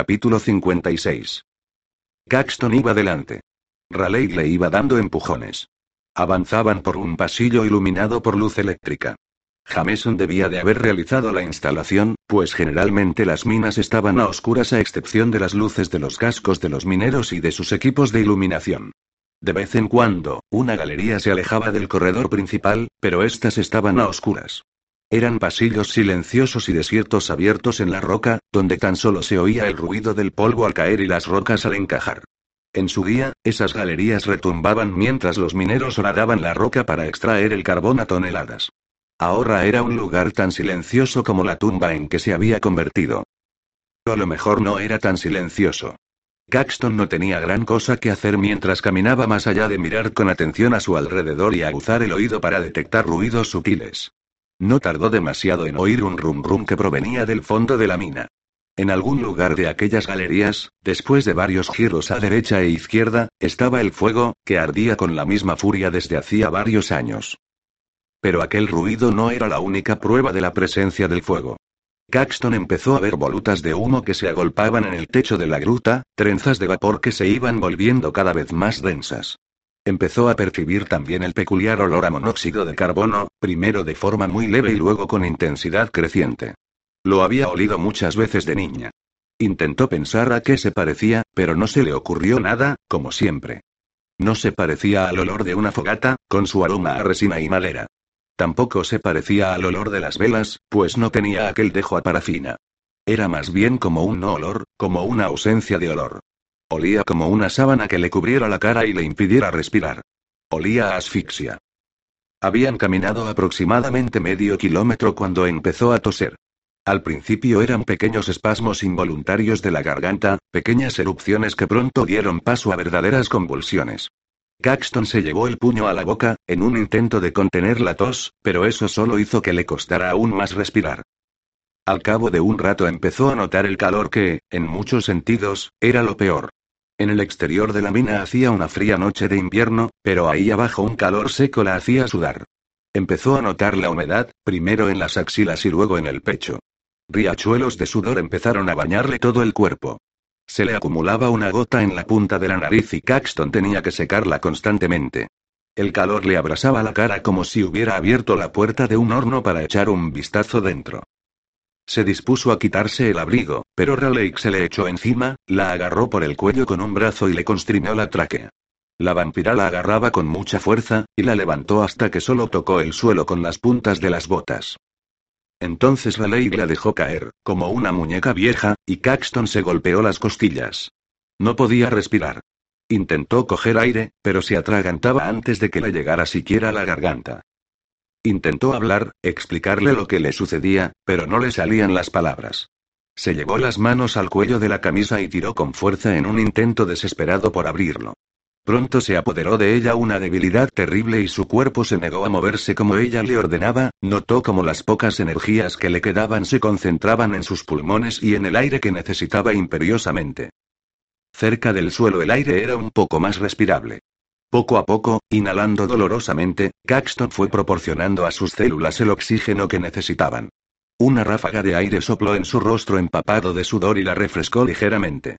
Capítulo 56. Caxton iba delante. Raleigh le iba dando empujones. Avanzaban por un pasillo iluminado por luz eléctrica. Jameson debía de haber realizado la instalación, pues generalmente las minas estaban a oscuras a excepción de las luces de los cascos de los mineros y de sus equipos de iluminación. De vez en cuando, una galería se alejaba del corredor principal, pero éstas estaban a oscuras. Eran pasillos silenciosos y desiertos abiertos en la roca, donde tan solo se oía el ruido del polvo al caer y las rocas al encajar. En su día, esas galerías retumbaban mientras los mineros horadaban la roca para extraer el carbón a toneladas. Ahora era un lugar tan silencioso como la tumba en que se había convertido. O a lo mejor no era tan silencioso. Caxton no tenía gran cosa que hacer mientras caminaba más allá de mirar con atención a su alrededor y aguzar el oído para detectar ruidos sutiles. No tardó demasiado en oír un rum rum que provenía del fondo de la mina. En algún lugar de aquellas galerías, después de varios giros a derecha e izquierda, estaba el fuego, que ardía con la misma furia desde hacía varios años. Pero aquel ruido no era la única prueba de la presencia del fuego. Caxton empezó a ver volutas de humo que se agolpaban en el techo de la gruta, trenzas de vapor que se iban volviendo cada vez más densas. Empezó a percibir también el peculiar olor a monóxido de carbono, primero de forma muy leve y luego con intensidad creciente. Lo había olido muchas veces de niña. Intentó pensar a qué se parecía, pero no se le ocurrió nada, como siempre. No se parecía al olor de una fogata, con su aroma a resina y madera. Tampoco se parecía al olor de las velas, pues no tenía aquel dejo a parafina. Era más bien como un no olor, como una ausencia de olor. Olía como una sábana que le cubriera la cara y le impidiera respirar. Olía a asfixia. Habían caminado aproximadamente medio kilómetro cuando empezó a toser. Al principio eran pequeños espasmos involuntarios de la garganta, pequeñas erupciones que pronto dieron paso a verdaderas convulsiones. Caxton se llevó el puño a la boca, en un intento de contener la tos, pero eso solo hizo que le costara aún más respirar. Al cabo de un rato empezó a notar el calor que, en muchos sentidos, era lo peor. En el exterior de la mina hacía una fría noche de invierno, pero ahí abajo un calor seco la hacía sudar. Empezó a notar la humedad, primero en las axilas y luego en el pecho. Riachuelos de sudor empezaron a bañarle todo el cuerpo. Se le acumulaba una gota en la punta de la nariz y Caxton tenía que secarla constantemente. El calor le abrasaba la cara como si hubiera abierto la puerta de un horno para echar un vistazo dentro. Se dispuso a quitarse el abrigo, pero Raleigh se le echó encima, la agarró por el cuello con un brazo y le constrimió la tráquea. La vampira la agarraba con mucha fuerza, y la levantó hasta que solo tocó el suelo con las puntas de las botas. Entonces Raleigh la dejó caer, como una muñeca vieja, y Caxton se golpeó las costillas. No podía respirar. Intentó coger aire, pero se atragantaba antes de que le llegara siquiera a la garganta. Intentó hablar, explicarle lo que le sucedía, pero no le salían las palabras. Se llevó las manos al cuello de la camisa y tiró con fuerza en un intento desesperado por abrirlo. Pronto se apoderó de ella una debilidad terrible y su cuerpo se negó a moverse como ella le ordenaba, notó como las pocas energías que le quedaban se concentraban en sus pulmones y en el aire que necesitaba imperiosamente. Cerca del suelo el aire era un poco más respirable. Poco a poco, inhalando dolorosamente, Caxton fue proporcionando a sus células el oxígeno que necesitaban. Una ráfaga de aire sopló en su rostro empapado de sudor y la refrescó ligeramente.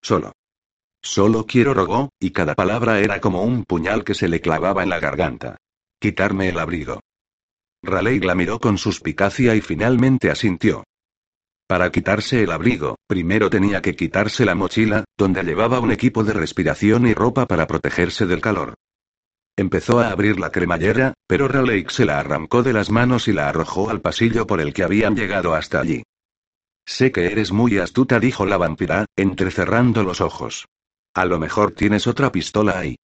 Solo. Solo quiero rogó, y cada palabra era como un puñal que se le clavaba en la garganta. Quitarme el abrigo. Raleigh la miró con suspicacia y finalmente asintió. Para quitarse el abrigo, primero tenía que quitarse la mochila, donde llevaba un equipo de respiración y ropa para protegerse del calor. Empezó a abrir la cremallera, pero Raleigh se la arrancó de las manos y la arrojó al pasillo por el que habían llegado hasta allí. Sé que eres muy astuta, dijo la vampira, entrecerrando los ojos. A lo mejor tienes otra pistola ahí.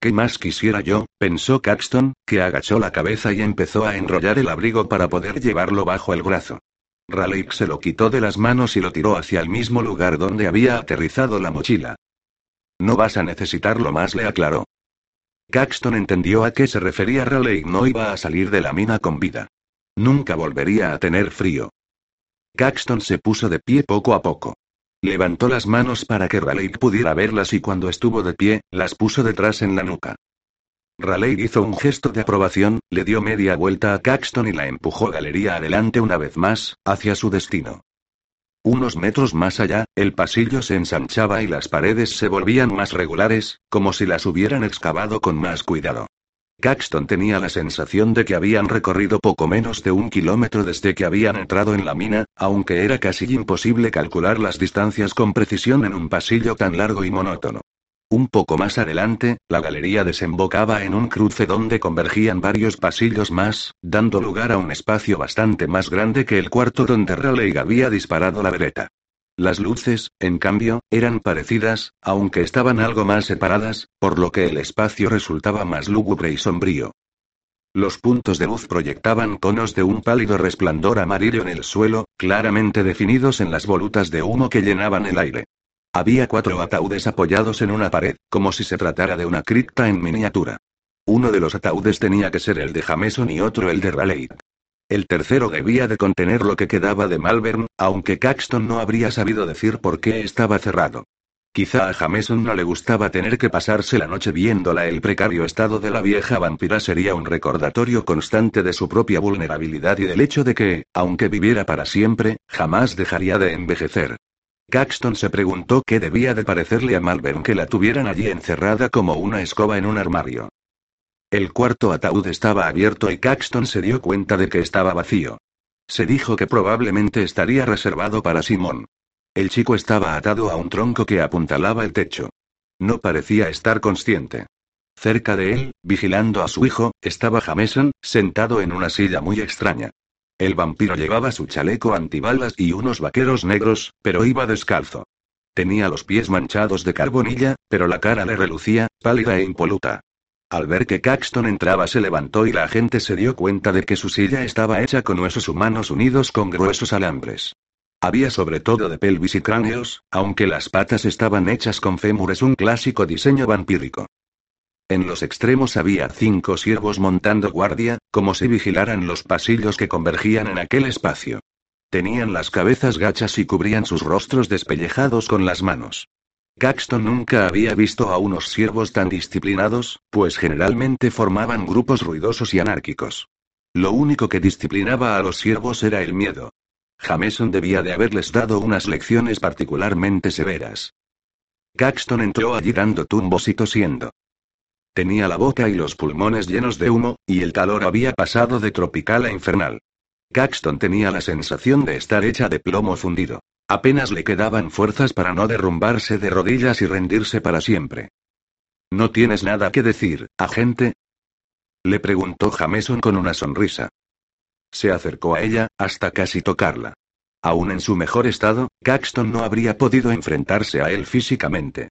¿Qué más quisiera yo? pensó Caxton, que agachó la cabeza y empezó a enrollar el abrigo para poder llevarlo bajo el brazo. Raleigh se lo quitó de las manos y lo tiró hacia el mismo lugar donde había aterrizado la mochila. No vas a necesitarlo más, le aclaró. Caxton entendió a qué se refería Raleigh no iba a salir de la mina con vida. Nunca volvería a tener frío. Caxton se puso de pie poco a poco. Levantó las manos para que Raleigh pudiera verlas y cuando estuvo de pie, las puso detrás en la nuca. Raleigh hizo un gesto de aprobación, le dio media vuelta a Caxton y la empujó galería adelante una vez más, hacia su destino. Unos metros más allá, el pasillo se ensanchaba y las paredes se volvían más regulares, como si las hubieran excavado con más cuidado. Caxton tenía la sensación de que habían recorrido poco menos de un kilómetro desde que habían entrado en la mina, aunque era casi imposible calcular las distancias con precisión en un pasillo tan largo y monótono. Un poco más adelante, la galería desembocaba en un cruce donde convergían varios pasillos más, dando lugar a un espacio bastante más grande que el cuarto donde Raleigh había disparado la vereta. Las luces, en cambio, eran parecidas, aunque estaban algo más separadas, por lo que el espacio resultaba más lúgubre y sombrío. Los puntos de luz proyectaban tonos de un pálido resplandor amarillo en el suelo, claramente definidos en las volutas de humo que llenaban el aire. Había cuatro ataúdes apoyados en una pared, como si se tratara de una cripta en miniatura. Uno de los ataúdes tenía que ser el de Jameson y otro el de Raleigh. El tercero debía de contener lo que quedaba de Malvern, aunque Caxton no habría sabido decir por qué estaba cerrado. Quizá a Jameson no le gustaba tener que pasarse la noche viéndola. El precario estado de la vieja vampira sería un recordatorio constante de su propia vulnerabilidad y del hecho de que, aunque viviera para siempre, jamás dejaría de envejecer. Caxton se preguntó qué debía de parecerle a Malvern que la tuvieran allí encerrada como una escoba en un armario. El cuarto ataúd estaba abierto y Caxton se dio cuenta de que estaba vacío. Se dijo que probablemente estaría reservado para Simón. El chico estaba atado a un tronco que apuntalaba el techo. No parecía estar consciente. Cerca de él, vigilando a su hijo, estaba Jameson, sentado en una silla muy extraña. El vampiro llevaba su chaleco antibalas y unos vaqueros negros, pero iba descalzo. Tenía los pies manchados de carbonilla, pero la cara le relucía, pálida e impoluta. Al ver que Caxton entraba se levantó y la gente se dio cuenta de que su silla estaba hecha con huesos humanos unidos con gruesos alambres. Había sobre todo de pelvis y cráneos, aunque las patas estaban hechas con fémures, un clásico diseño vampírico. En los extremos había cinco siervos montando guardia, como si vigilaran los pasillos que convergían en aquel espacio. Tenían las cabezas gachas y cubrían sus rostros despellejados con las manos. Caxton nunca había visto a unos siervos tan disciplinados, pues generalmente formaban grupos ruidosos y anárquicos. Lo único que disciplinaba a los siervos era el miedo. Jameson debía de haberles dado unas lecciones particularmente severas. Caxton entró allí dando tumbos y tosiendo. Tenía la boca y los pulmones llenos de humo, y el calor había pasado de tropical a infernal. Caxton tenía la sensación de estar hecha de plomo fundido. Apenas le quedaban fuerzas para no derrumbarse de rodillas y rendirse para siempre. ¿No tienes nada que decir, agente? Le preguntó Jameson con una sonrisa. Se acercó a ella, hasta casi tocarla. Aún en su mejor estado, Caxton no habría podido enfrentarse a él físicamente.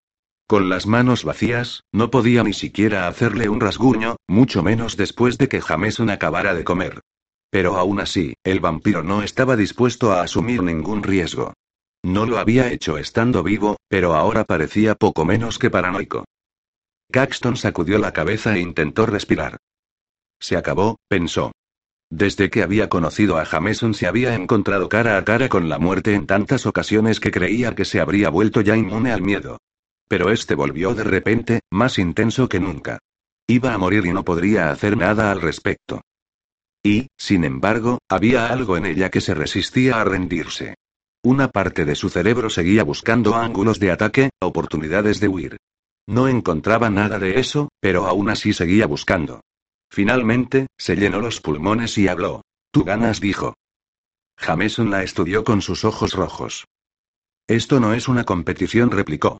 Con las manos vacías, no podía ni siquiera hacerle un rasguño, mucho menos después de que Jameson acabara de comer. Pero aún así, el vampiro no estaba dispuesto a asumir ningún riesgo. No lo había hecho estando vivo, pero ahora parecía poco menos que paranoico. Caxton sacudió la cabeza e intentó respirar. Se acabó, pensó. Desde que había conocido a Jameson se había encontrado cara a cara con la muerte en tantas ocasiones que creía que se habría vuelto ya inmune al miedo. Pero este volvió de repente, más intenso que nunca. Iba a morir y no podría hacer nada al respecto. Y, sin embargo, había algo en ella que se resistía a rendirse. Una parte de su cerebro seguía buscando ángulos de ataque, oportunidades de huir. No encontraba nada de eso, pero aún así seguía buscando. Finalmente, se llenó los pulmones y habló. Tú ganas, dijo. Jameson la estudió con sus ojos rojos. Esto no es una competición, replicó.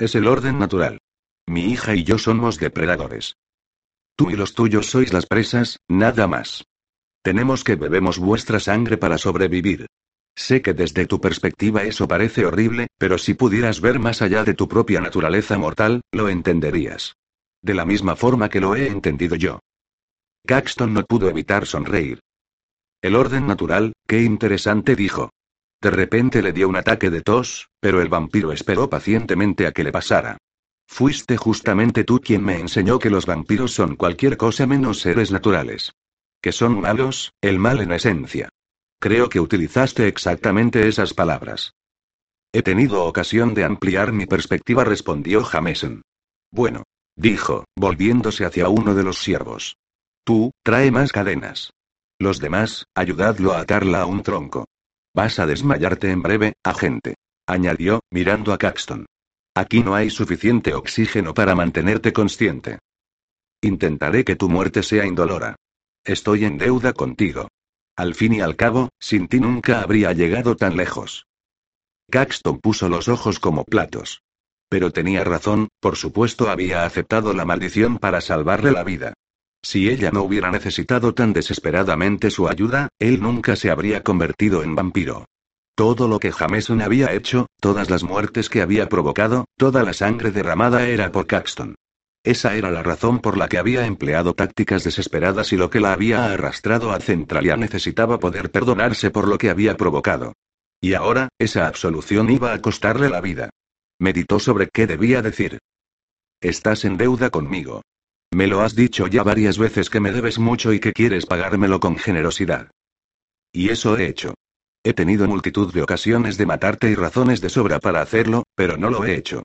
Es el orden natural. Mi hija y yo somos depredadores. Tú y los tuyos sois las presas, nada más. Tenemos que bebemos vuestra sangre para sobrevivir. Sé que desde tu perspectiva eso parece horrible, pero si pudieras ver más allá de tu propia naturaleza mortal, lo entenderías. De la misma forma que lo he entendido yo. Caxton no pudo evitar sonreír. El orden natural, qué interesante dijo. De repente le dio un ataque de tos, pero el vampiro esperó pacientemente a que le pasara. Fuiste justamente tú quien me enseñó que los vampiros son cualquier cosa menos seres naturales. Que son malos, el mal en esencia. Creo que utilizaste exactamente esas palabras. He tenido ocasión de ampliar mi perspectiva, respondió Jameson. Bueno. Dijo, volviéndose hacia uno de los siervos. Tú, trae más cadenas. Los demás, ayudadlo a atarla a un tronco. Vas a desmayarte en breve, agente. Añadió, mirando a Caxton. Aquí no hay suficiente oxígeno para mantenerte consciente. Intentaré que tu muerte sea indolora. Estoy en deuda contigo. Al fin y al cabo, sin ti nunca habría llegado tan lejos. Caxton puso los ojos como platos. Pero tenía razón, por supuesto había aceptado la maldición para salvarle la vida. Si ella no hubiera necesitado tan desesperadamente su ayuda, él nunca se habría convertido en vampiro. Todo lo que Jameson había hecho, todas las muertes que había provocado, toda la sangre derramada era por Caxton. Esa era la razón por la que había empleado tácticas desesperadas y lo que la había arrastrado a Centralia necesitaba poder perdonarse por lo que había provocado. Y ahora, esa absolución iba a costarle la vida. Meditó sobre qué debía decir. Estás en deuda conmigo. Me lo has dicho ya varias veces que me debes mucho y que quieres pagármelo con generosidad. Y eso he hecho. He tenido multitud de ocasiones de matarte y razones de sobra para hacerlo, pero no lo he hecho.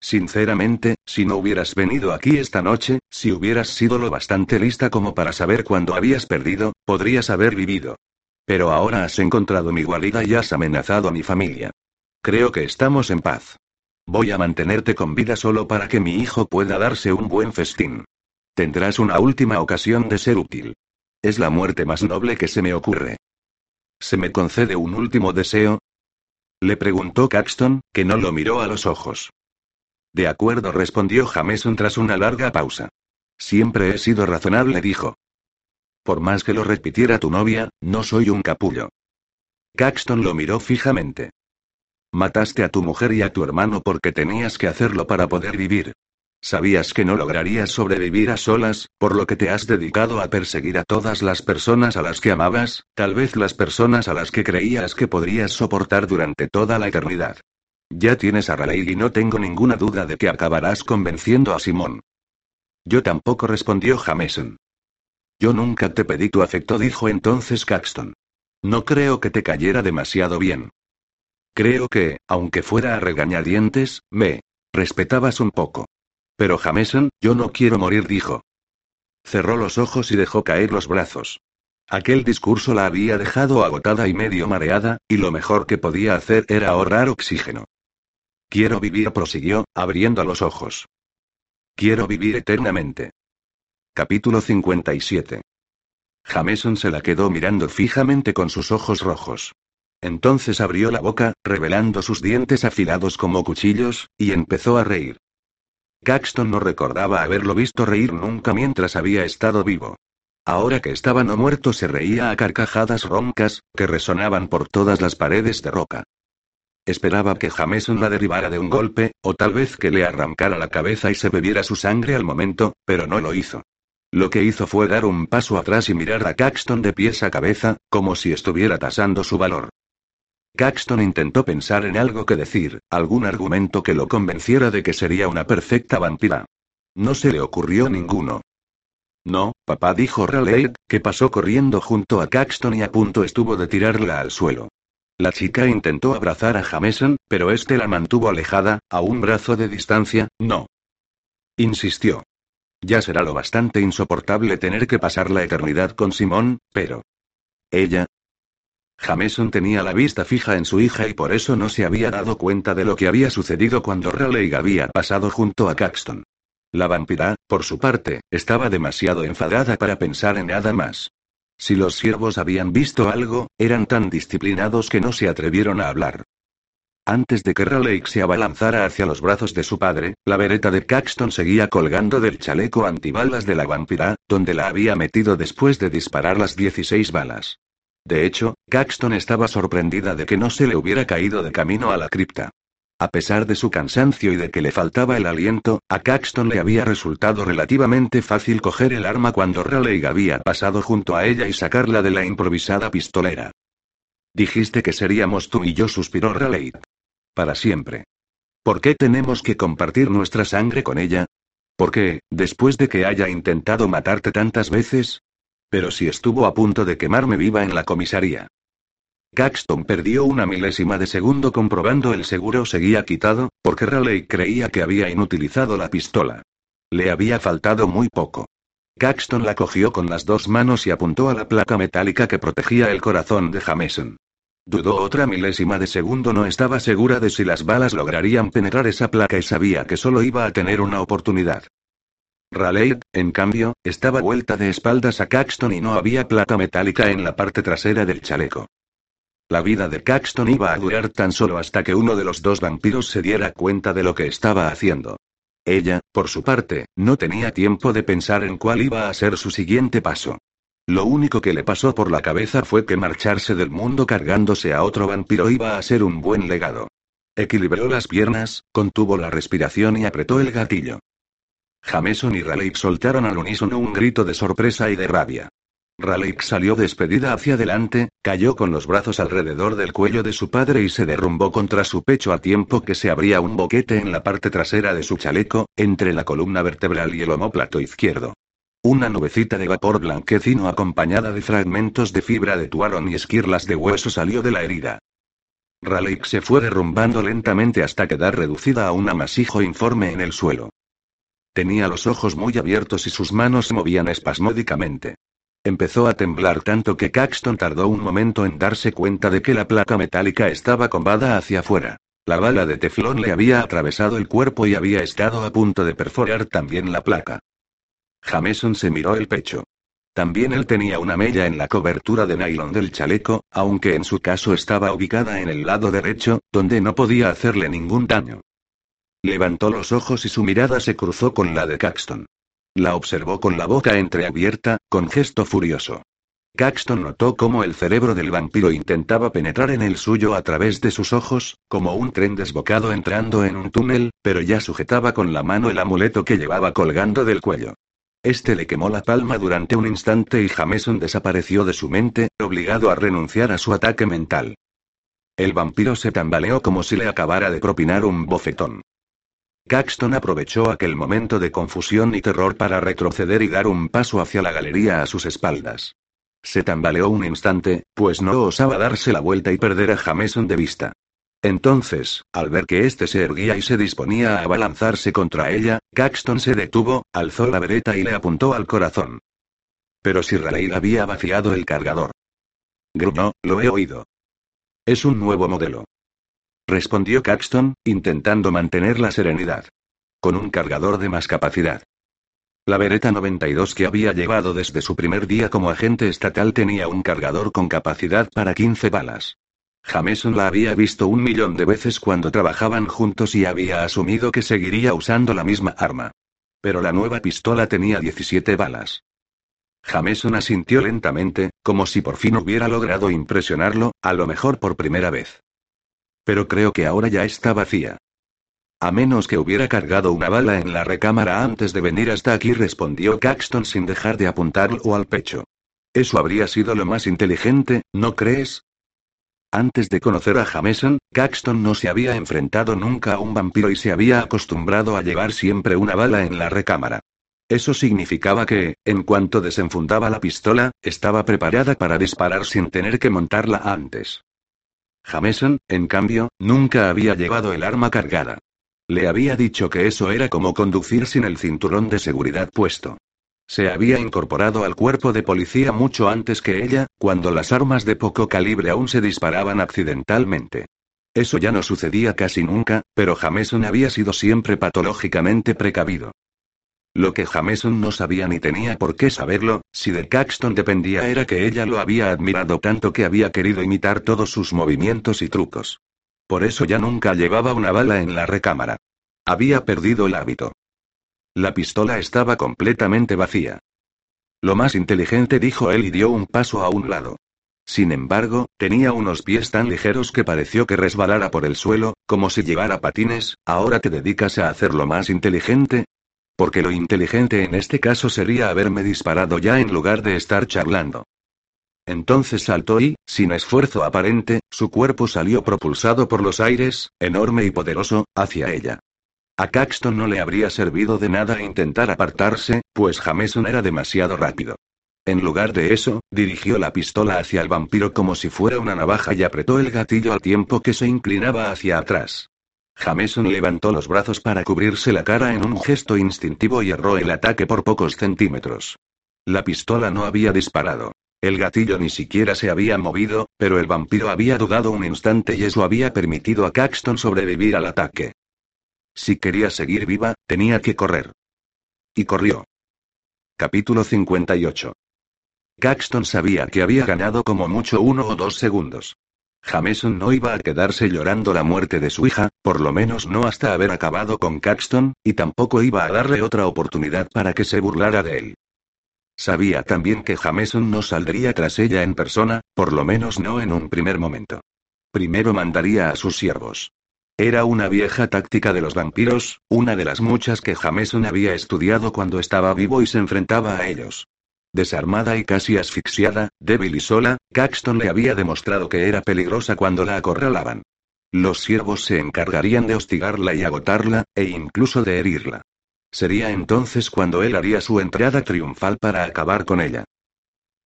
Sinceramente, si no hubieras venido aquí esta noche, si hubieras sido lo bastante lista como para saber cuándo habías perdido, podrías haber vivido. Pero ahora has encontrado mi guarida y has amenazado a mi familia. Creo que estamos en paz. Voy a mantenerte con vida solo para que mi hijo pueda darse un buen festín. Tendrás una última ocasión de ser útil. Es la muerte más noble que se me ocurre. ¿Se me concede un último deseo? Le preguntó Caxton, que no lo miró a los ojos. De acuerdo, respondió Jameson tras una larga pausa. Siempre he sido razonable, dijo. Por más que lo repitiera tu novia, no soy un capullo. Caxton lo miró fijamente. Mataste a tu mujer y a tu hermano porque tenías que hacerlo para poder vivir. Sabías que no lograrías sobrevivir a solas, por lo que te has dedicado a perseguir a todas las personas a las que amabas, tal vez las personas a las que creías que podrías soportar durante toda la eternidad. Ya tienes a Raleigh y no tengo ninguna duda de que acabarás convenciendo a Simón. Yo tampoco respondió Jameson. Yo nunca te pedí tu afecto, dijo entonces Caxton. No creo que te cayera demasiado bien. Creo que, aunque fuera a regañadientes, me respetabas un poco. Pero Jameson, yo no quiero morir, dijo. Cerró los ojos y dejó caer los brazos. Aquel discurso la había dejado agotada y medio mareada, y lo mejor que podía hacer era ahorrar oxígeno. Quiero vivir, prosiguió, abriendo los ojos. Quiero vivir eternamente. Capítulo 57. Jameson se la quedó mirando fijamente con sus ojos rojos. Entonces abrió la boca, revelando sus dientes afilados como cuchillos, y empezó a reír. Caxton no recordaba haberlo visto reír nunca mientras había estado vivo. Ahora que estaba no muerto se reía a carcajadas roncas, que resonaban por todas las paredes de roca. Esperaba que Jameson la derribara de un golpe, o tal vez que le arrancara la cabeza y se bebiera su sangre al momento, pero no lo hizo. Lo que hizo fue dar un paso atrás y mirar a Caxton de pies a cabeza, como si estuviera tasando su valor. Caxton intentó pensar en algo que decir, algún argumento que lo convenciera de que sería una perfecta vampira. No se le ocurrió ninguno. No, papá dijo Raleigh, que pasó corriendo junto a Caxton y a punto estuvo de tirarla al suelo. La chica intentó abrazar a Jameson, pero este la mantuvo alejada, a un brazo de distancia, no. Insistió. Ya será lo bastante insoportable tener que pasar la eternidad con Simón, pero... Ella. Jameson tenía la vista fija en su hija y por eso no se había dado cuenta de lo que había sucedido cuando Raleigh había pasado junto a Caxton. La vampira, por su parte, estaba demasiado enfadada para pensar en nada más. Si los siervos habían visto algo, eran tan disciplinados que no se atrevieron a hablar. Antes de que Raleigh se abalanzara hacia los brazos de su padre, la vereta de Caxton seguía colgando del chaleco antibalas de la vampira, donde la había metido después de disparar las 16 balas. De hecho, Caxton estaba sorprendida de que no se le hubiera caído de camino a la cripta. A pesar de su cansancio y de que le faltaba el aliento, a Caxton le había resultado relativamente fácil coger el arma cuando Raleigh había pasado junto a ella y sacarla de la improvisada pistolera. Dijiste que seríamos tú y yo, suspiró Raleigh. Para siempre. ¿Por qué tenemos que compartir nuestra sangre con ella? ¿Por qué, después de que haya intentado matarte tantas veces? Pero si estuvo a punto de quemarme viva en la comisaría. Caxton perdió una milésima de segundo comprobando el seguro seguía quitado, porque Raleigh creía que había inutilizado la pistola. Le había faltado muy poco. Caxton la cogió con las dos manos y apuntó a la placa metálica que protegía el corazón de Jameson. Dudó otra milésima de segundo, no estaba segura de si las balas lograrían penetrar esa placa y sabía que solo iba a tener una oportunidad. Raleigh, en cambio, estaba vuelta de espaldas a Caxton y no había plata metálica en la parte trasera del chaleco. La vida de Caxton iba a durar tan solo hasta que uno de los dos vampiros se diera cuenta de lo que estaba haciendo. Ella, por su parte, no tenía tiempo de pensar en cuál iba a ser su siguiente paso. Lo único que le pasó por la cabeza fue que marcharse del mundo cargándose a otro vampiro iba a ser un buen legado. Equilibró las piernas, contuvo la respiración y apretó el gatillo. Jameson y Raleigh soltaron al unísono un grito de sorpresa y de rabia. Raleigh salió despedida hacia adelante, cayó con los brazos alrededor del cuello de su padre y se derrumbó contra su pecho a tiempo que se abría un boquete en la parte trasera de su chaleco, entre la columna vertebral y el omóplato izquierdo. Una nubecita de vapor blanquecino acompañada de fragmentos de fibra de tuarón y esquirlas de hueso salió de la herida. Raleigh se fue derrumbando lentamente hasta quedar reducida a un amasijo informe en el suelo. Tenía los ojos muy abiertos y sus manos se movían espasmódicamente. Empezó a temblar tanto que Caxton tardó un momento en darse cuenta de que la placa metálica estaba combada hacia afuera. La bala de teflón le había atravesado el cuerpo y había estado a punto de perforar también la placa. Jameson se miró el pecho. También él tenía una mella en la cobertura de nylon del chaleco, aunque en su caso estaba ubicada en el lado derecho, donde no podía hacerle ningún daño. Levantó los ojos y su mirada se cruzó con la de Caxton. La observó con la boca entreabierta, con gesto furioso. Caxton notó cómo el cerebro del vampiro intentaba penetrar en el suyo a través de sus ojos, como un tren desbocado entrando en un túnel, pero ya sujetaba con la mano el amuleto que llevaba colgando del cuello. Este le quemó la palma durante un instante y Jameson desapareció de su mente, obligado a renunciar a su ataque mental. El vampiro se tambaleó como si le acabara de propinar un bofetón. Caxton aprovechó aquel momento de confusión y terror para retroceder y dar un paso hacia la galería a sus espaldas. Se tambaleó un instante, pues no osaba darse la vuelta y perder a Jameson de vista. Entonces, al ver que éste se erguía y se disponía a abalanzarse contra ella, Caxton se detuvo, alzó la vereta y le apuntó al corazón. Pero si Raleigh había vaciado el cargador. Gruñó, lo he oído. Es un nuevo modelo respondió Caxton, intentando mantener la serenidad. Con un cargador de más capacidad. La Beretta 92 que había llevado desde su primer día como agente estatal tenía un cargador con capacidad para 15 balas. Jameson la había visto un millón de veces cuando trabajaban juntos y había asumido que seguiría usando la misma arma. Pero la nueva pistola tenía 17 balas. Jameson asintió lentamente, como si por fin hubiera logrado impresionarlo, a lo mejor por primera vez. Pero creo que ahora ya está vacía. A menos que hubiera cargado una bala en la recámara antes de venir hasta aquí, respondió Caxton sin dejar de apuntarlo al pecho. Eso habría sido lo más inteligente, ¿no crees? Antes de conocer a Jameson, Caxton no se había enfrentado nunca a un vampiro y se había acostumbrado a llevar siempre una bala en la recámara. Eso significaba que, en cuanto desenfundaba la pistola, estaba preparada para disparar sin tener que montarla antes. Jameson, en cambio, nunca había llevado el arma cargada. Le había dicho que eso era como conducir sin el cinturón de seguridad puesto. Se había incorporado al cuerpo de policía mucho antes que ella, cuando las armas de poco calibre aún se disparaban accidentalmente. Eso ya no sucedía casi nunca, pero Jameson había sido siempre patológicamente precavido. Lo que Jameson no sabía ni tenía por qué saberlo, si de Caxton dependía era que ella lo había admirado tanto que había querido imitar todos sus movimientos y trucos. Por eso ya nunca llevaba una bala en la recámara. Había perdido el hábito. La pistola estaba completamente vacía. Lo más inteligente dijo él y dio un paso a un lado. Sin embargo, tenía unos pies tan ligeros que pareció que resbalara por el suelo, como si llevara patines, ¿ahora te dedicas a hacer lo más inteligente? Porque lo inteligente en este caso sería haberme disparado ya en lugar de estar charlando. Entonces saltó y, sin esfuerzo aparente, su cuerpo salió propulsado por los aires, enorme y poderoso, hacia ella. A Caxton no le habría servido de nada intentar apartarse, pues Jameson era demasiado rápido. En lugar de eso, dirigió la pistola hacia el vampiro como si fuera una navaja y apretó el gatillo al tiempo que se inclinaba hacia atrás. Jameson levantó los brazos para cubrirse la cara en un gesto instintivo y erró el ataque por pocos centímetros. La pistola no había disparado. El gatillo ni siquiera se había movido, pero el vampiro había dudado un instante y eso había permitido a Caxton sobrevivir al ataque. Si quería seguir viva, tenía que correr. Y corrió. Capítulo 58. Caxton sabía que había ganado como mucho uno o dos segundos. Jameson no iba a quedarse llorando la muerte de su hija, por lo menos no hasta haber acabado con Caxton, y tampoco iba a darle otra oportunidad para que se burlara de él. Sabía también que Jameson no saldría tras ella en persona, por lo menos no en un primer momento. Primero mandaría a sus siervos. Era una vieja táctica de los vampiros, una de las muchas que Jameson había estudiado cuando estaba vivo y se enfrentaba a ellos. Desarmada y casi asfixiada, débil y sola, Caxton le había demostrado que era peligrosa cuando la acorralaban. Los siervos se encargarían de hostigarla y agotarla, e incluso de herirla. Sería entonces cuando él haría su entrada triunfal para acabar con ella.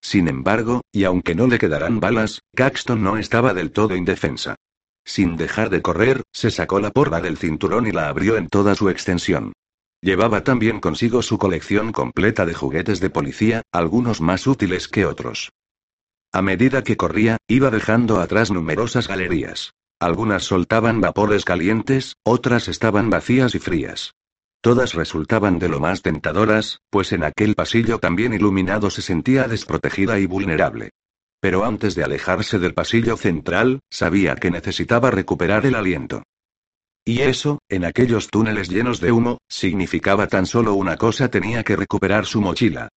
Sin embargo, y aunque no le quedaran balas, Caxton no estaba del todo indefensa. Sin dejar de correr, se sacó la porra del cinturón y la abrió en toda su extensión. Llevaba también consigo su colección completa de juguetes de policía, algunos más útiles que otros. A medida que corría, iba dejando atrás numerosas galerías. Algunas soltaban vapores calientes, otras estaban vacías y frías. Todas resultaban de lo más tentadoras, pues en aquel pasillo también iluminado se sentía desprotegida y vulnerable. Pero antes de alejarse del pasillo central, sabía que necesitaba recuperar el aliento. Y eso, en aquellos túneles llenos de humo, significaba tan solo una cosa, tenía que recuperar su mochila.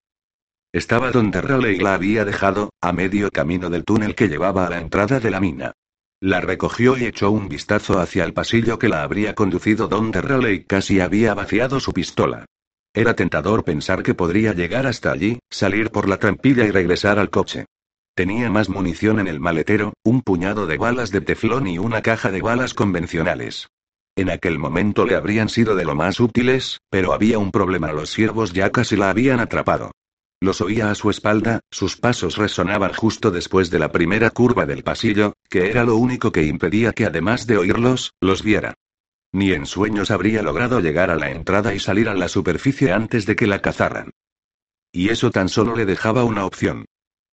Estaba donde Raleigh la había dejado, a medio camino del túnel que llevaba a la entrada de la mina. La recogió y echó un vistazo hacia el pasillo que la habría conducido donde Raleigh casi había vaciado su pistola. Era tentador pensar que podría llegar hasta allí, salir por la trampilla y regresar al coche. Tenía más munición en el maletero, un puñado de balas de teflón y una caja de balas convencionales. En aquel momento le habrían sido de lo más útiles, pero había un problema. Los siervos ya casi la habían atrapado. Los oía a su espalda, sus pasos resonaban justo después de la primera curva del pasillo, que era lo único que impedía que además de oírlos, los viera. Ni en sueños habría logrado llegar a la entrada y salir a la superficie antes de que la cazaran. Y eso tan solo le dejaba una opción.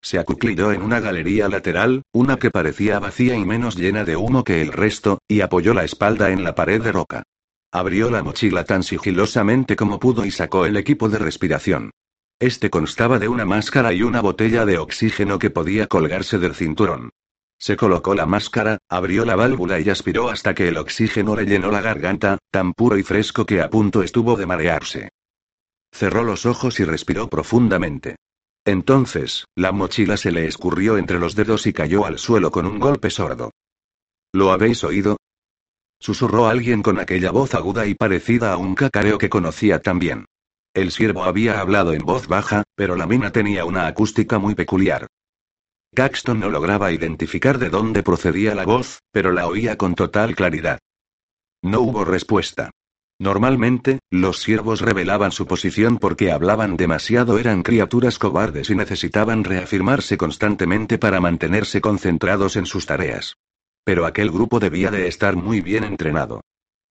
Se acuclilló en una galería lateral, una que parecía vacía y menos llena de humo que el resto, y apoyó la espalda en la pared de roca. Abrió la mochila tan sigilosamente como pudo y sacó el equipo de respiración. Este constaba de una máscara y una botella de oxígeno que podía colgarse del cinturón. Se colocó la máscara, abrió la válvula y aspiró hasta que el oxígeno le llenó la garganta, tan puro y fresco que a punto estuvo de marearse. Cerró los ojos y respiró profundamente. Entonces, la mochila se le escurrió entre los dedos y cayó al suelo con un golpe sordo. ¿Lo habéis oído? Susurró alguien con aquella voz aguda y parecida a un cacareo que conocía también. El siervo había hablado en voz baja, pero la mina tenía una acústica muy peculiar. Caxton no lograba identificar de dónde procedía la voz, pero la oía con total claridad. No hubo respuesta. Normalmente, los siervos revelaban su posición porque hablaban demasiado, eran criaturas cobardes y necesitaban reafirmarse constantemente para mantenerse concentrados en sus tareas. Pero aquel grupo debía de estar muy bien entrenado.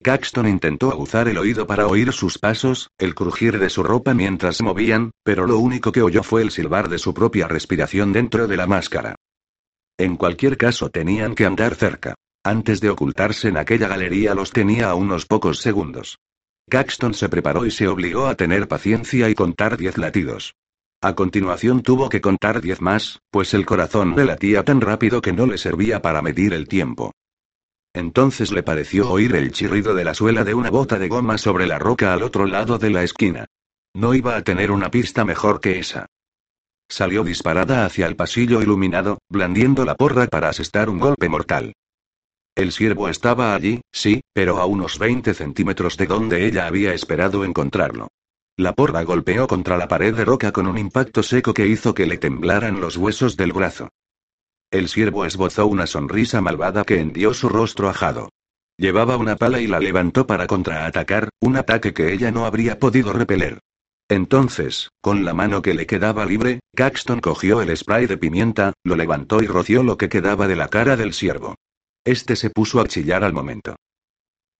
Caxton intentó aguzar el oído para oír sus pasos, el crujir de su ropa mientras se movían, pero lo único que oyó fue el silbar de su propia respiración dentro de la máscara. En cualquier caso tenían que andar cerca. Antes de ocultarse en aquella galería los tenía a unos pocos segundos. Caxton se preparó y se obligó a tener paciencia y contar diez latidos. A continuación tuvo que contar diez más, pues el corazón le latía tan rápido que no le servía para medir el tiempo. Entonces le pareció oír el chirrido de la suela de una bota de goma sobre la roca al otro lado de la esquina. No iba a tener una pista mejor que esa. Salió disparada hacia el pasillo iluminado, blandiendo la porra para asestar un golpe mortal. El siervo estaba allí, sí, pero a unos 20 centímetros de donde ella había esperado encontrarlo. La porra golpeó contra la pared de roca con un impacto seco que hizo que le temblaran los huesos del brazo. El siervo esbozó una sonrisa malvada que hendió su rostro ajado. Llevaba una pala y la levantó para contraatacar, un ataque que ella no habría podido repeler. Entonces, con la mano que le quedaba libre, Caxton cogió el spray de pimienta, lo levantó y roció lo que quedaba de la cara del siervo. Este se puso a chillar al momento.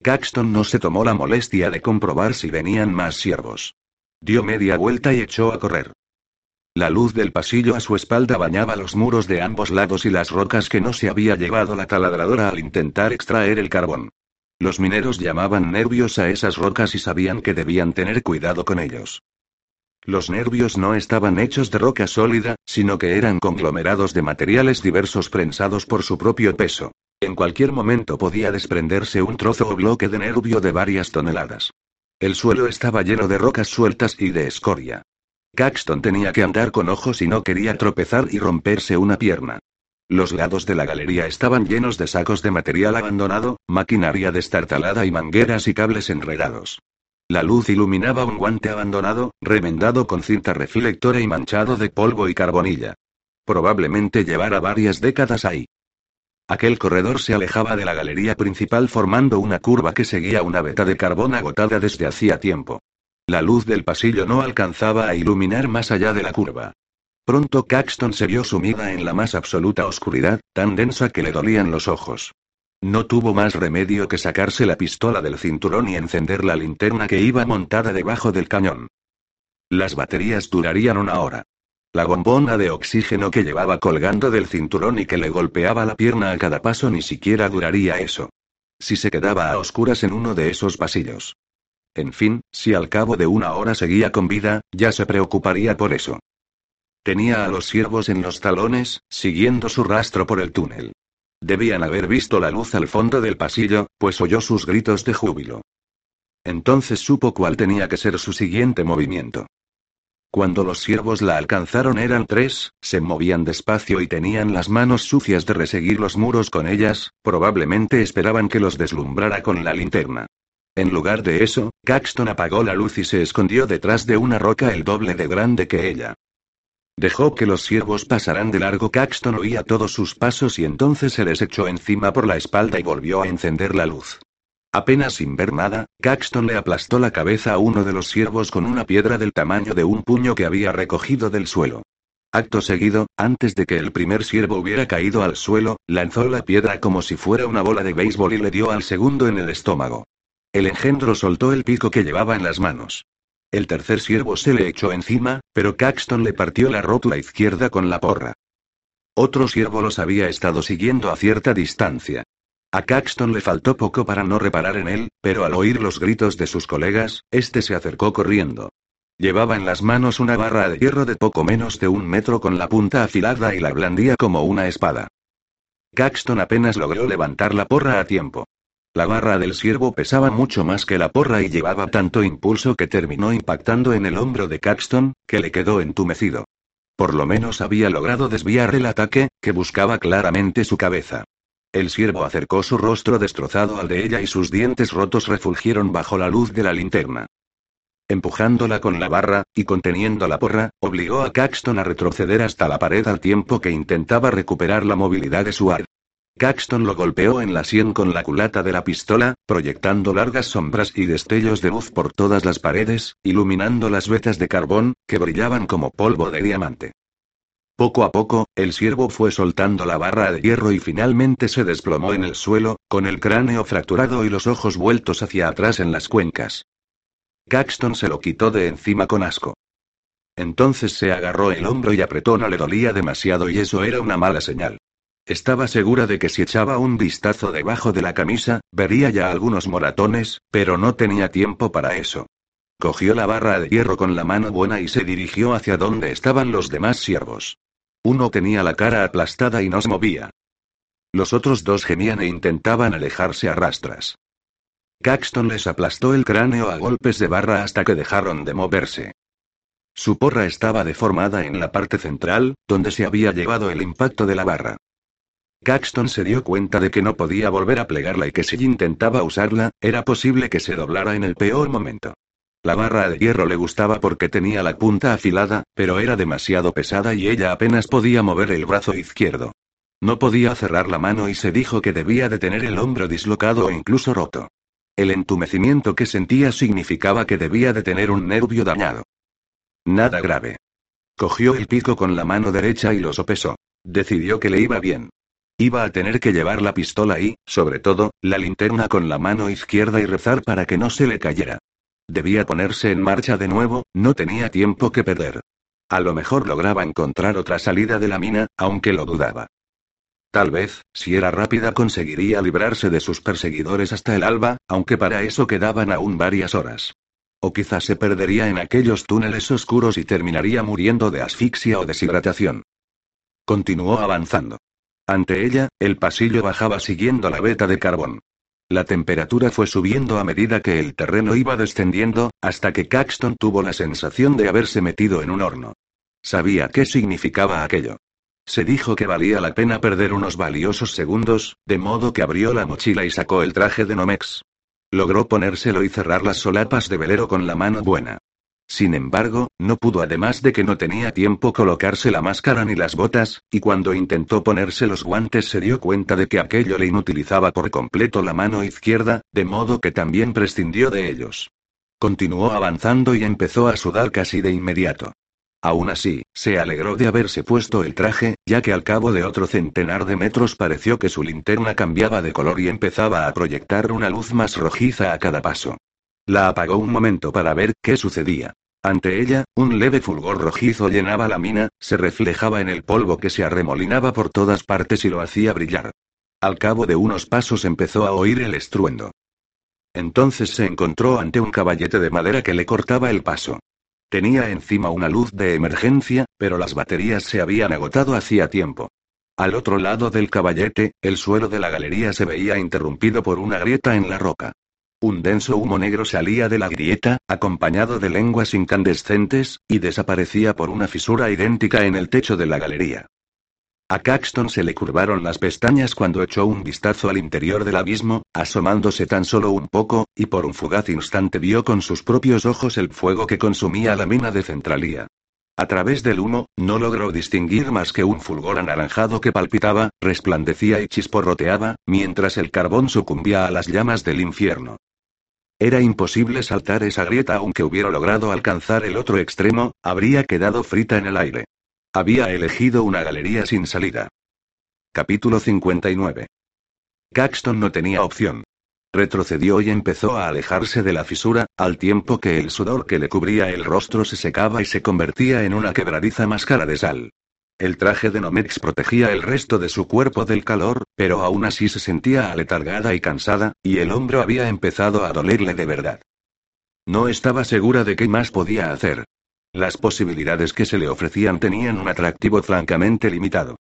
Caxton no se tomó la molestia de comprobar si venían más siervos. Dio media vuelta y echó a correr. La luz del pasillo a su espalda bañaba los muros de ambos lados y las rocas que no se había llevado la taladradora al intentar extraer el carbón. Los mineros llamaban nervios a esas rocas y sabían que debían tener cuidado con ellos. Los nervios no estaban hechos de roca sólida, sino que eran conglomerados de materiales diversos prensados por su propio peso. En cualquier momento podía desprenderse un trozo o bloque de nervio de varias toneladas. El suelo estaba lleno de rocas sueltas y de escoria. Caxton tenía que andar con ojos y no quería tropezar y romperse una pierna. Los lados de la galería estaban llenos de sacos de material abandonado, maquinaria destartalada y mangueras y cables enredados. La luz iluminaba un guante abandonado, remendado con cinta reflectora y manchado de polvo y carbonilla. Probablemente llevara varias décadas ahí. Aquel corredor se alejaba de la galería principal formando una curva que seguía una veta de carbón agotada desde hacía tiempo. La luz del pasillo no alcanzaba a iluminar más allá de la curva. Pronto Caxton se vio sumida en la más absoluta oscuridad, tan densa que le dolían los ojos. No tuvo más remedio que sacarse la pistola del cinturón y encender la linterna que iba montada debajo del cañón. Las baterías durarían una hora. La bombona de oxígeno que llevaba colgando del cinturón y que le golpeaba la pierna a cada paso ni siquiera duraría eso. Si se quedaba a oscuras en uno de esos pasillos. En fin, si al cabo de una hora seguía con vida, ya se preocuparía por eso. Tenía a los siervos en los talones, siguiendo su rastro por el túnel. Debían haber visto la luz al fondo del pasillo, pues oyó sus gritos de júbilo. Entonces supo cuál tenía que ser su siguiente movimiento. Cuando los siervos la alcanzaron eran tres, se movían despacio y tenían las manos sucias de reseguir los muros con ellas, probablemente esperaban que los deslumbrara con la linterna. En lugar de eso, Caxton apagó la luz y se escondió detrás de una roca el doble de grande que ella. Dejó que los siervos pasaran de largo. Caxton oía todos sus pasos y entonces se les echó encima por la espalda y volvió a encender la luz. Apenas sin ver nada, Caxton le aplastó la cabeza a uno de los siervos con una piedra del tamaño de un puño que había recogido del suelo. Acto seguido, antes de que el primer siervo hubiera caído al suelo, lanzó la piedra como si fuera una bola de béisbol y le dio al segundo en el estómago. El engendro soltó el pico que llevaba en las manos. El tercer siervo se le echó encima, pero Caxton le partió la rótula izquierda con la porra. Otro siervo los había estado siguiendo a cierta distancia. A Caxton le faltó poco para no reparar en él, pero al oír los gritos de sus colegas, este se acercó corriendo. Llevaba en las manos una barra de hierro de poco menos de un metro con la punta afilada y la blandía como una espada. Caxton apenas logró levantar la porra a tiempo. La barra del siervo pesaba mucho más que la porra y llevaba tanto impulso que terminó impactando en el hombro de Caxton, que le quedó entumecido. Por lo menos había logrado desviar el ataque, que buscaba claramente su cabeza. El siervo acercó su rostro destrozado al de ella y sus dientes rotos refulgieron bajo la luz de la linterna. Empujándola con la barra, y conteniendo la porra, obligó a Caxton a retroceder hasta la pared al tiempo que intentaba recuperar la movilidad de su ar. Caxton lo golpeó en la sien con la culata de la pistola, proyectando largas sombras y destellos de luz por todas las paredes, iluminando las vetas de carbón, que brillaban como polvo de diamante. Poco a poco, el siervo fue soltando la barra de hierro y finalmente se desplomó en el suelo, con el cráneo fracturado y los ojos vueltos hacia atrás en las cuencas. Caxton se lo quitó de encima con asco. Entonces se agarró el hombro y apretó no le dolía demasiado y eso era una mala señal. Estaba segura de que si echaba un vistazo debajo de la camisa, vería ya algunos moratones, pero no tenía tiempo para eso. Cogió la barra de hierro con la mano buena y se dirigió hacia donde estaban los demás siervos. Uno tenía la cara aplastada y no se movía. Los otros dos gemían e intentaban alejarse a rastras. Caxton les aplastó el cráneo a golpes de barra hasta que dejaron de moverse. Su porra estaba deformada en la parte central, donde se había llevado el impacto de la barra. Caxton se dio cuenta de que no podía volver a plegarla y que si intentaba usarla, era posible que se doblara en el peor momento. La barra de hierro le gustaba porque tenía la punta afilada, pero era demasiado pesada y ella apenas podía mover el brazo izquierdo. No podía cerrar la mano y se dijo que debía de tener el hombro dislocado o incluso roto. El entumecimiento que sentía significaba que debía de tener un nervio dañado. Nada grave. Cogió el pico con la mano derecha y lo sopesó. Decidió que le iba bien. Iba a tener que llevar la pistola y, sobre todo, la linterna con la mano izquierda y rezar para que no se le cayera. Debía ponerse en marcha de nuevo, no tenía tiempo que perder. A lo mejor lograba encontrar otra salida de la mina, aunque lo dudaba. Tal vez, si era rápida, conseguiría librarse de sus perseguidores hasta el alba, aunque para eso quedaban aún varias horas. O quizás se perdería en aquellos túneles oscuros y terminaría muriendo de asfixia o deshidratación. Continuó avanzando. Ante ella, el pasillo bajaba siguiendo la veta de carbón. La temperatura fue subiendo a medida que el terreno iba descendiendo, hasta que Caxton tuvo la sensación de haberse metido en un horno. Sabía qué significaba aquello. Se dijo que valía la pena perder unos valiosos segundos, de modo que abrió la mochila y sacó el traje de Nomex. Logró ponérselo y cerrar las solapas de velero con la mano buena. Sin embargo, no pudo además de que no tenía tiempo colocarse la máscara ni las botas, y cuando intentó ponerse los guantes se dio cuenta de que aquello le inutilizaba por completo la mano izquierda, de modo que también prescindió de ellos. Continuó avanzando y empezó a sudar casi de inmediato. Aún así, se alegró de haberse puesto el traje, ya que al cabo de otro centenar de metros pareció que su linterna cambiaba de color y empezaba a proyectar una luz más rojiza a cada paso. La apagó un momento para ver qué sucedía. Ante ella, un leve fulgor rojizo llenaba la mina, se reflejaba en el polvo que se arremolinaba por todas partes y lo hacía brillar. Al cabo de unos pasos empezó a oír el estruendo. Entonces se encontró ante un caballete de madera que le cortaba el paso. Tenía encima una luz de emergencia, pero las baterías se habían agotado hacía tiempo. Al otro lado del caballete, el suelo de la galería se veía interrumpido por una grieta en la roca. Un denso humo negro salía de la grieta, acompañado de lenguas incandescentes, y desaparecía por una fisura idéntica en el techo de la galería. A Caxton se le curvaron las pestañas cuando echó un vistazo al interior del abismo, asomándose tan solo un poco, y por un fugaz instante vio con sus propios ojos el fuego que consumía la mina de Centralía. A través del humo, no logró distinguir más que un fulgor anaranjado que palpitaba, resplandecía y chisporroteaba, mientras el carbón sucumbía a las llamas del infierno. Era imposible saltar esa grieta aunque hubiera logrado alcanzar el otro extremo, habría quedado frita en el aire. Había elegido una galería sin salida. Capítulo 59. Caxton no tenía opción. Retrocedió y empezó a alejarse de la fisura, al tiempo que el sudor que le cubría el rostro se secaba y se convertía en una quebradiza máscara de sal. El traje de Nomex protegía el resto de su cuerpo del calor, pero aún así se sentía aletargada y cansada, y el hombro había empezado a dolerle de verdad. No estaba segura de qué más podía hacer. Las posibilidades que se le ofrecían tenían un atractivo francamente limitado.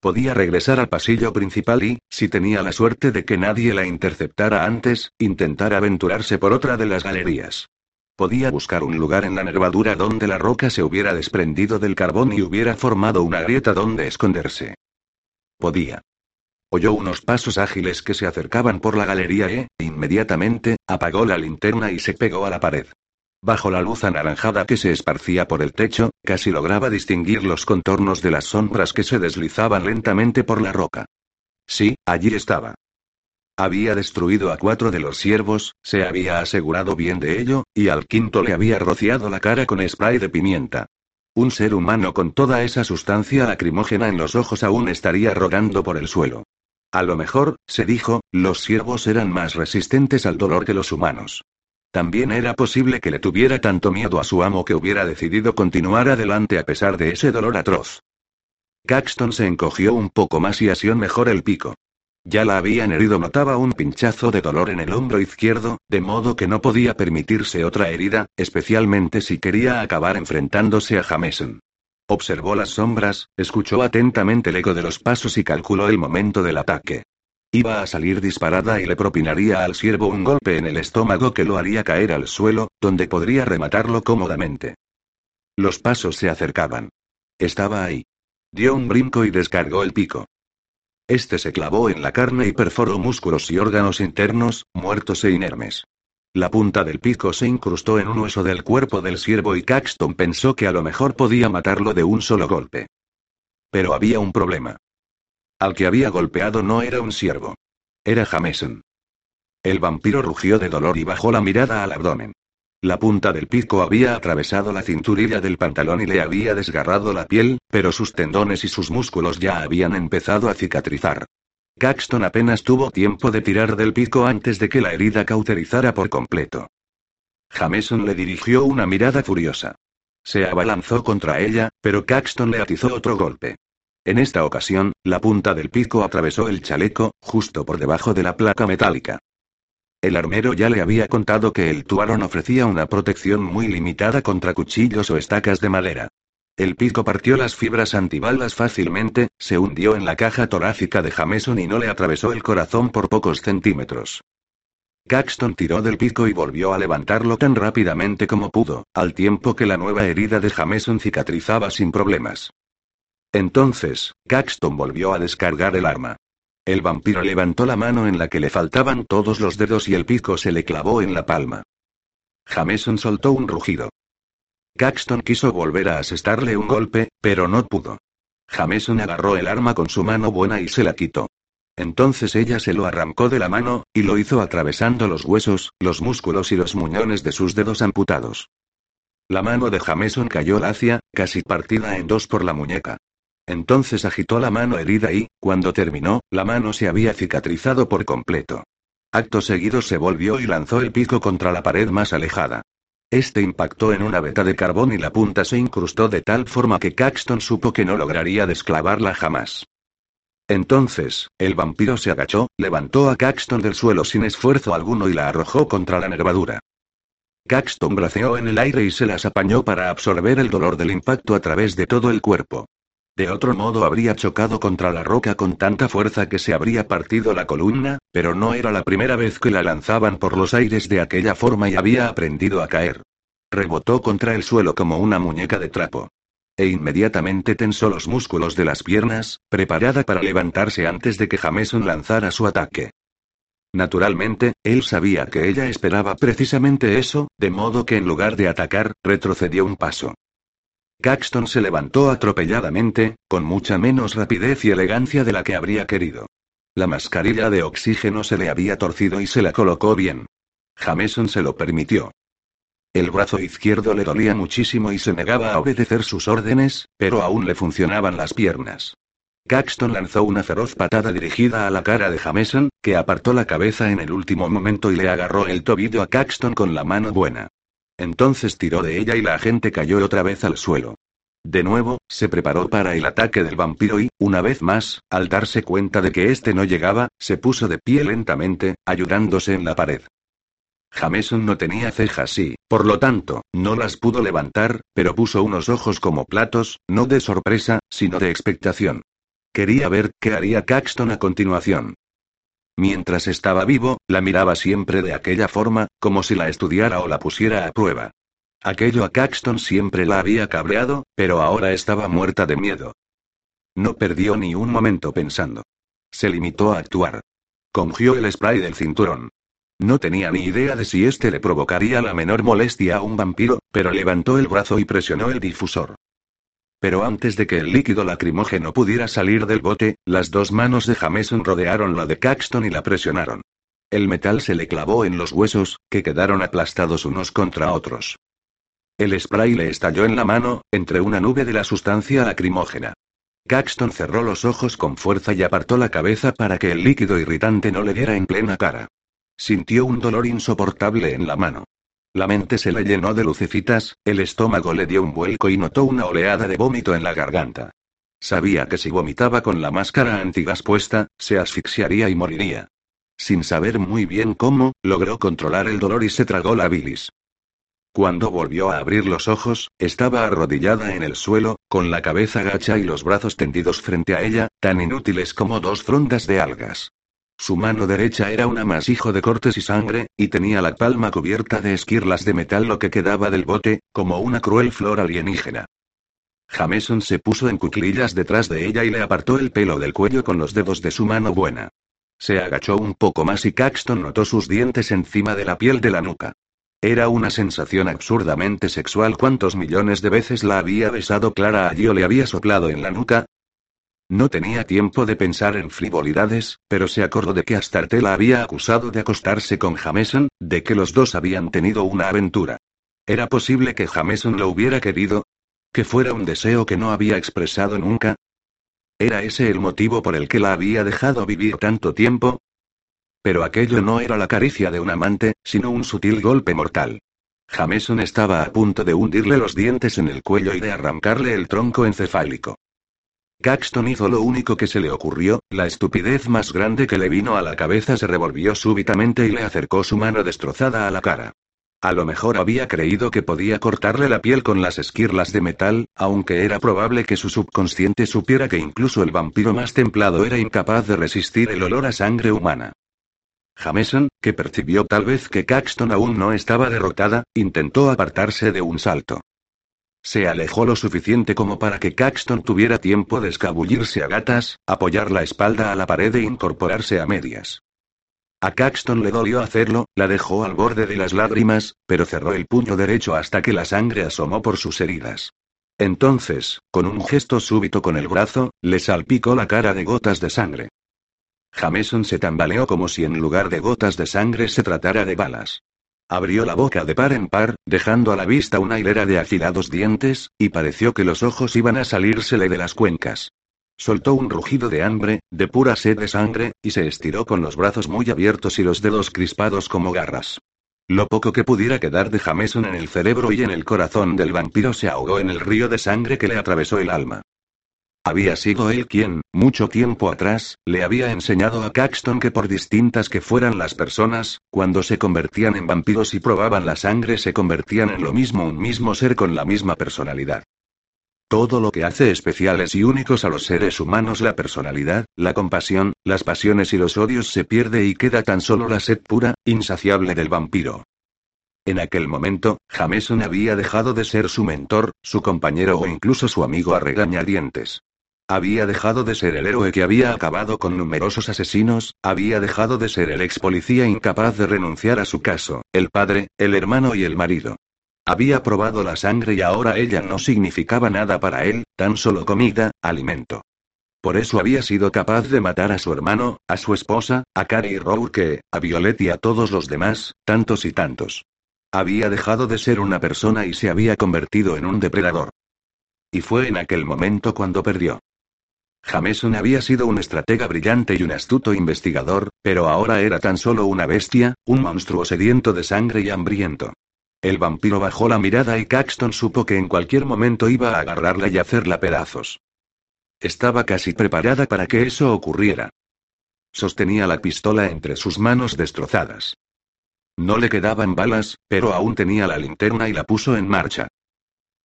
Podía regresar al pasillo principal y, si tenía la suerte de que nadie la interceptara antes, intentar aventurarse por otra de las galerías. Podía buscar un lugar en la nervadura donde la roca se hubiera desprendido del carbón y hubiera formado una grieta donde esconderse. Podía. Oyó unos pasos ágiles que se acercaban por la galería e, inmediatamente, apagó la linterna y se pegó a la pared. Bajo la luz anaranjada que se esparcía por el techo, casi lograba distinguir los contornos de las sombras que se deslizaban lentamente por la roca. Sí, allí estaba. Había destruido a cuatro de los siervos, se había asegurado bien de ello, y al quinto le había rociado la cara con spray de pimienta. Un ser humano con toda esa sustancia lacrimógena en los ojos aún estaría rodando por el suelo. A lo mejor, se dijo, los siervos eran más resistentes al dolor que los humanos. También era posible que le tuviera tanto miedo a su amo que hubiera decidido continuar adelante a pesar de ese dolor atroz. Caxton se encogió un poco más y asió mejor el pico. Ya la habían herido, notaba un pinchazo de dolor en el hombro izquierdo, de modo que no podía permitirse otra herida, especialmente si quería acabar enfrentándose a Jameson. Observó las sombras, escuchó atentamente el eco de los pasos y calculó el momento del ataque. Iba a salir disparada y le propinaría al siervo un golpe en el estómago que lo haría caer al suelo, donde podría rematarlo cómodamente. Los pasos se acercaban. Estaba ahí. Dio un brinco y descargó el pico. Este se clavó en la carne y perforó músculos y órganos internos, muertos e inermes. La punta del pico se incrustó en un hueso del cuerpo del siervo y Caxton pensó que a lo mejor podía matarlo de un solo golpe. Pero había un problema. Al que había golpeado no era un siervo. Era Jameson. El vampiro rugió de dolor y bajó la mirada al abdomen. La punta del pico había atravesado la cinturilla del pantalón y le había desgarrado la piel, pero sus tendones y sus músculos ya habían empezado a cicatrizar. Caxton apenas tuvo tiempo de tirar del pico antes de que la herida cauterizara por completo. Jameson le dirigió una mirada furiosa. Se abalanzó contra ella, pero Caxton le atizó otro golpe. En esta ocasión, la punta del pico atravesó el chaleco, justo por debajo de la placa metálica. El armero ya le había contado que el tuarón ofrecía una protección muy limitada contra cuchillos o estacas de madera. El pico partió las fibras antibalas fácilmente, se hundió en la caja torácica de Jameson y no le atravesó el corazón por pocos centímetros. Caxton tiró del pico y volvió a levantarlo tan rápidamente como pudo, al tiempo que la nueva herida de Jameson cicatrizaba sin problemas. Entonces, Caxton volvió a descargar el arma. El vampiro levantó la mano en la que le faltaban todos los dedos y el pico se le clavó en la palma. Jameson soltó un rugido. Caxton quiso volver a asestarle un golpe, pero no pudo. Jameson agarró el arma con su mano buena y se la quitó. Entonces ella se lo arrancó de la mano, y lo hizo atravesando los huesos, los músculos y los muñones de sus dedos amputados. La mano de Jameson cayó lacia, casi partida en dos por la muñeca. Entonces agitó la mano herida y, cuando terminó, la mano se había cicatrizado por completo. Acto seguido se volvió y lanzó el pico contra la pared más alejada. Este impactó en una veta de carbón y la punta se incrustó de tal forma que Caxton supo que no lograría desclavarla jamás. Entonces, el vampiro se agachó, levantó a Caxton del suelo sin esfuerzo alguno y la arrojó contra la nervadura. Caxton braceó en el aire y se las apañó para absorber el dolor del impacto a través de todo el cuerpo. De otro modo habría chocado contra la roca con tanta fuerza que se habría partido la columna, pero no era la primera vez que la lanzaban por los aires de aquella forma y había aprendido a caer. Rebotó contra el suelo como una muñeca de trapo. E inmediatamente tensó los músculos de las piernas, preparada para levantarse antes de que Jameson lanzara su ataque. Naturalmente, él sabía que ella esperaba precisamente eso, de modo que en lugar de atacar, retrocedió un paso. Caxton se levantó atropelladamente, con mucha menos rapidez y elegancia de la que habría querido. La mascarilla de oxígeno se le había torcido y se la colocó bien. Jameson se lo permitió. El brazo izquierdo le dolía muchísimo y se negaba a obedecer sus órdenes, pero aún le funcionaban las piernas. Caxton lanzó una feroz patada dirigida a la cara de Jameson, que apartó la cabeza en el último momento y le agarró el tobillo a Caxton con la mano buena. Entonces tiró de ella y la agente cayó otra vez al suelo. De nuevo, se preparó para el ataque del vampiro y, una vez más, al darse cuenta de que éste no llegaba, se puso de pie lentamente, ayudándose en la pared. Jameson no tenía cejas y, por lo tanto, no las pudo levantar, pero puso unos ojos como platos, no de sorpresa, sino de expectación. Quería ver qué haría Caxton a continuación. Mientras estaba vivo, la miraba siempre de aquella forma, como si la estudiara o la pusiera a prueba. Aquello a Caxton siempre la había cabreado, pero ahora estaba muerta de miedo. No perdió ni un momento pensando. Se limitó a actuar. Congió el spray del cinturón. No tenía ni idea de si este le provocaría la menor molestia a un vampiro, pero levantó el brazo y presionó el difusor. Pero antes de que el líquido lacrimógeno pudiera salir del bote, las dos manos de Jameson rodearon la de Caxton y la presionaron. El metal se le clavó en los huesos, que quedaron aplastados unos contra otros. El spray le estalló en la mano, entre una nube de la sustancia lacrimógena. Caxton cerró los ojos con fuerza y apartó la cabeza para que el líquido irritante no le diera en plena cara. Sintió un dolor insoportable en la mano. La mente se le llenó de lucecitas, el estómago le dio un vuelco y notó una oleada de vómito en la garganta. Sabía que si vomitaba con la máscara antigas puesta, se asfixiaría y moriría. Sin saber muy bien cómo, logró controlar el dolor y se tragó la bilis. Cuando volvió a abrir los ojos, estaba arrodillada en el suelo, con la cabeza gacha y los brazos tendidos frente a ella, tan inútiles como dos frondas de algas. Su mano derecha era un amasijo de cortes y sangre, y tenía la palma cubierta de esquirlas de metal lo que quedaba del bote, como una cruel flor alienígena. Jameson se puso en cuclillas detrás de ella y le apartó el pelo del cuello con los dedos de su mano buena. Se agachó un poco más y Caxton notó sus dientes encima de la piel de la nuca. Era una sensación absurdamente sexual. ¿Cuántos millones de veces la había besado Clara allí o le había soplado en la nuca? No tenía tiempo de pensar en frivolidades, pero se acordó de que Astarte la había acusado de acostarse con Jameson, de que los dos habían tenido una aventura. ¿Era posible que Jameson lo hubiera querido? ¿Que fuera un deseo que no había expresado nunca? ¿Era ese el motivo por el que la había dejado vivir tanto tiempo? Pero aquello no era la caricia de un amante, sino un sutil golpe mortal. Jameson estaba a punto de hundirle los dientes en el cuello y de arrancarle el tronco encefálico. Caxton hizo lo único que se le ocurrió, la estupidez más grande que le vino a la cabeza se revolvió súbitamente y le acercó su mano destrozada a la cara. A lo mejor había creído que podía cortarle la piel con las esquirlas de metal, aunque era probable que su subconsciente supiera que incluso el vampiro más templado era incapaz de resistir el olor a sangre humana. Jameson, que percibió tal vez que Caxton aún no estaba derrotada, intentó apartarse de un salto. Se alejó lo suficiente como para que Caxton tuviera tiempo de escabullirse a gatas, apoyar la espalda a la pared e incorporarse a medias. A Caxton le dolió hacerlo, la dejó al borde de las lágrimas, pero cerró el puño derecho hasta que la sangre asomó por sus heridas. Entonces, con un gesto súbito con el brazo, le salpicó la cara de gotas de sangre. Jameson se tambaleó como si en lugar de gotas de sangre se tratara de balas. Abrió la boca de par en par, dejando a la vista una hilera de afilados dientes, y pareció que los ojos iban a salírsele de las cuencas. Soltó un rugido de hambre, de pura sed de sangre, y se estiró con los brazos muy abiertos y los dedos crispados como garras. Lo poco que pudiera quedar de Jameson en el cerebro y en el corazón del vampiro se ahogó en el río de sangre que le atravesó el alma. Había sido él quien, mucho tiempo atrás, le había enseñado a Caxton que por distintas que fueran las personas, cuando se convertían en vampiros y probaban la sangre se convertían en lo mismo un mismo ser con la misma personalidad. Todo lo que hace especiales y únicos a los seres humanos la personalidad, la compasión, las pasiones y los odios se pierde y queda tan solo la sed pura, insaciable del vampiro. En aquel momento, Jameson había dejado de ser su mentor, su compañero o incluso su amigo a regañadientes. Había dejado de ser el héroe que había acabado con numerosos asesinos, había dejado de ser el ex policía incapaz de renunciar a su caso, el padre, el hermano y el marido. Había probado la sangre y ahora ella no significaba nada para él, tan solo comida, alimento. Por eso había sido capaz de matar a su hermano, a su esposa, a Carrie Rourke, a Violet y a todos los demás, tantos y tantos. Había dejado de ser una persona y se había convertido en un depredador. Y fue en aquel momento cuando perdió. Jameson había sido un estratega brillante y un astuto investigador, pero ahora era tan solo una bestia, un monstruo sediento de sangre y hambriento. El vampiro bajó la mirada y Caxton supo que en cualquier momento iba a agarrarla y hacerla pedazos. Estaba casi preparada para que eso ocurriera. Sostenía la pistola entre sus manos destrozadas. No le quedaban balas, pero aún tenía la linterna y la puso en marcha.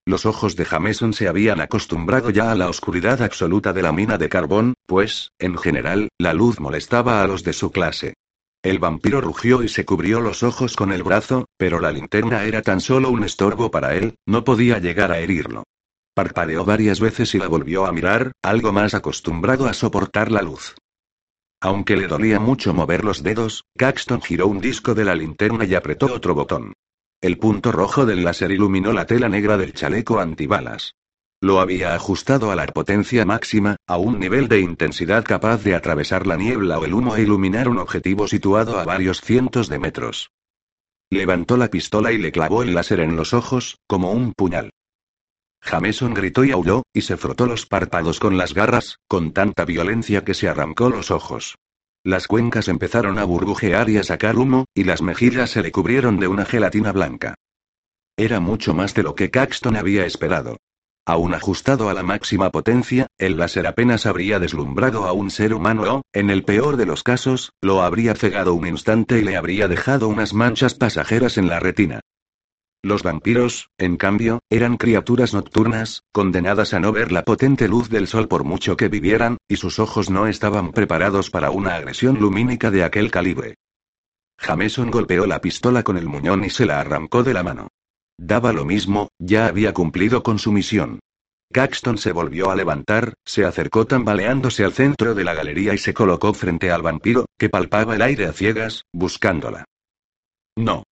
Los ojos de Jameson se habían acostumbrado ya a la oscuridad absoluta de la mina de carbón, pues, en general, la luz molestaba a los de su clase. El vampiro rugió y se cubrió los ojos con el brazo, pero la linterna era tan solo un estorbo para él, no podía llegar a herirlo. Parpadeó varias veces y la volvió a mirar, algo más acostumbrado a soportar la luz. Aunque le dolía mucho mover los dedos, Caxton giró un disco de la linterna y apretó otro botón. El punto rojo del láser iluminó la tela negra del chaleco antibalas. Lo había ajustado a la potencia máxima, a un nivel de intensidad capaz de atravesar la niebla o el humo e iluminar un objetivo situado a varios cientos de metros. Levantó la pistola y le clavó el láser en los ojos, como un puñal. Jameson gritó y aulló, y se frotó los párpados con las garras, con tanta violencia que se arrancó los ojos. Las cuencas empezaron a burbujear y a sacar humo, y las mejillas se le cubrieron de una gelatina blanca. Era mucho más de lo que Caxton había esperado. Aún ajustado a la máxima potencia, el láser apenas habría deslumbrado a un ser humano o, en el peor de los casos, lo habría cegado un instante y le habría dejado unas manchas pasajeras en la retina. Los vampiros, en cambio, eran criaturas nocturnas, condenadas a no ver la potente luz del sol por mucho que vivieran, y sus ojos no estaban preparados para una agresión lumínica de aquel calibre. Jameson golpeó la pistola con el muñón y se la arrancó de la mano. Daba lo mismo, ya había cumplido con su misión. Caxton se volvió a levantar, se acercó tambaleándose al centro de la galería y se colocó frente al vampiro, que palpaba el aire a ciegas, buscándola. No.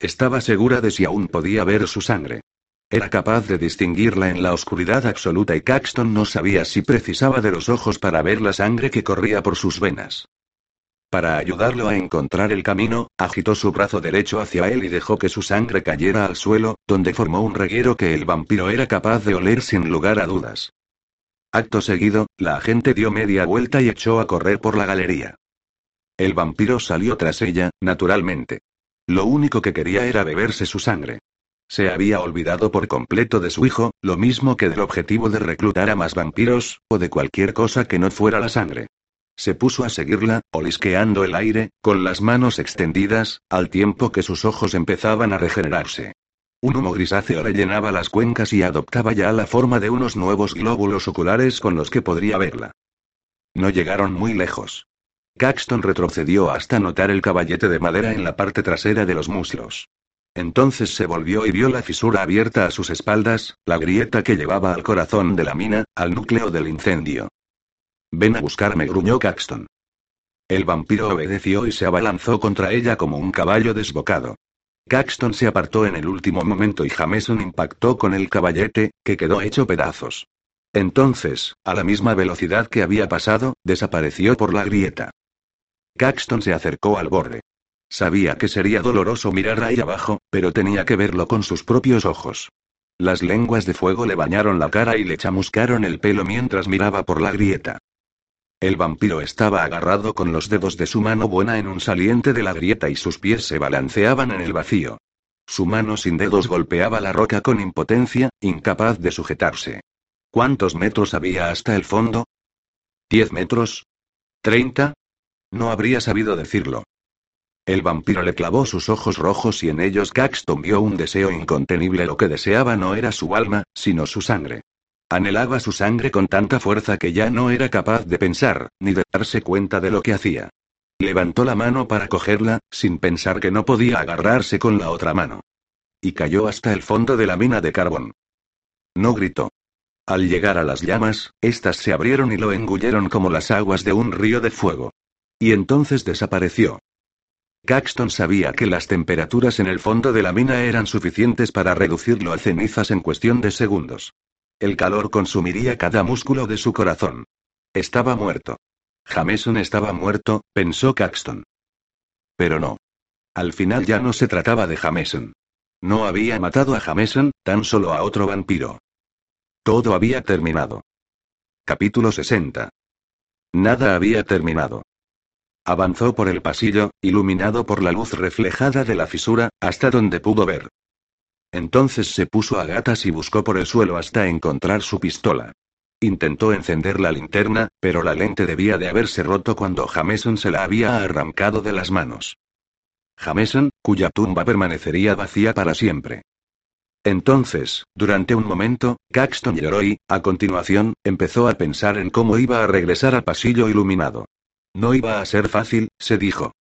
Estaba segura de si aún podía ver su sangre. Era capaz de distinguirla en la oscuridad absoluta y Caxton no sabía si precisaba de los ojos para ver la sangre que corría por sus venas. Para ayudarlo a encontrar el camino, agitó su brazo derecho hacia él y dejó que su sangre cayera al suelo, donde formó un reguero que el vampiro era capaz de oler sin lugar a dudas. Acto seguido, la agente dio media vuelta y echó a correr por la galería. El vampiro salió tras ella, naturalmente. Lo único que quería era beberse su sangre. Se había olvidado por completo de su hijo, lo mismo que del objetivo de reclutar a más vampiros, o de cualquier cosa que no fuera la sangre. Se puso a seguirla, olisqueando el aire, con las manos extendidas, al tiempo que sus ojos empezaban a regenerarse. Un humo grisáceo rellenaba las cuencas y adoptaba ya la forma de unos nuevos glóbulos oculares con los que podría verla. No llegaron muy lejos. Caxton retrocedió hasta notar el caballete de madera en la parte trasera de los muslos. Entonces se volvió y vio la fisura abierta a sus espaldas, la grieta que llevaba al corazón de la mina, al núcleo del incendio. Ven a buscarme, gruñó Caxton. El vampiro obedeció y se abalanzó contra ella como un caballo desbocado. Caxton se apartó en el último momento y Jameson impactó con el caballete, que quedó hecho pedazos. Entonces, a la misma velocidad que había pasado, desapareció por la grieta. Caxton se acercó al borde. Sabía que sería doloroso mirar ahí abajo, pero tenía que verlo con sus propios ojos. Las lenguas de fuego le bañaron la cara y le chamuscaron el pelo mientras miraba por la grieta. El vampiro estaba agarrado con los dedos de su mano buena en un saliente de la grieta y sus pies se balanceaban en el vacío. Su mano sin dedos golpeaba la roca con impotencia, incapaz de sujetarse. ¿Cuántos metros había hasta el fondo? ¿Diez metros? ¿Treinta? No habría sabido decirlo. El vampiro le clavó sus ojos rojos y en ellos Caxton vio un deseo incontenible. Lo que deseaba no era su alma, sino su sangre. Anhelaba su sangre con tanta fuerza que ya no era capaz de pensar, ni de darse cuenta de lo que hacía. Levantó la mano para cogerla, sin pensar que no podía agarrarse con la otra mano. Y cayó hasta el fondo de la mina de carbón. No gritó. Al llegar a las llamas, éstas se abrieron y lo engulleron como las aguas de un río de fuego. Y entonces desapareció. Caxton sabía que las temperaturas en el fondo de la mina eran suficientes para reducirlo a cenizas en cuestión de segundos. El calor consumiría cada músculo de su corazón. Estaba muerto. Jameson estaba muerto, pensó Caxton. Pero no. Al final ya no se trataba de Jameson. No había matado a Jameson, tan solo a otro vampiro. Todo había terminado. Capítulo 60. Nada había terminado. Avanzó por el pasillo, iluminado por la luz reflejada de la fisura, hasta donde pudo ver. Entonces se puso a gatas y buscó por el suelo hasta encontrar su pistola. Intentó encender la linterna, pero la lente debía de haberse roto cuando Jameson se la había arrancado de las manos. Jameson, cuya tumba permanecería vacía para siempre. Entonces, durante un momento, Caxton lloró y, a continuación, empezó a pensar en cómo iba a regresar al pasillo iluminado. No iba a ser fácil, se dijo.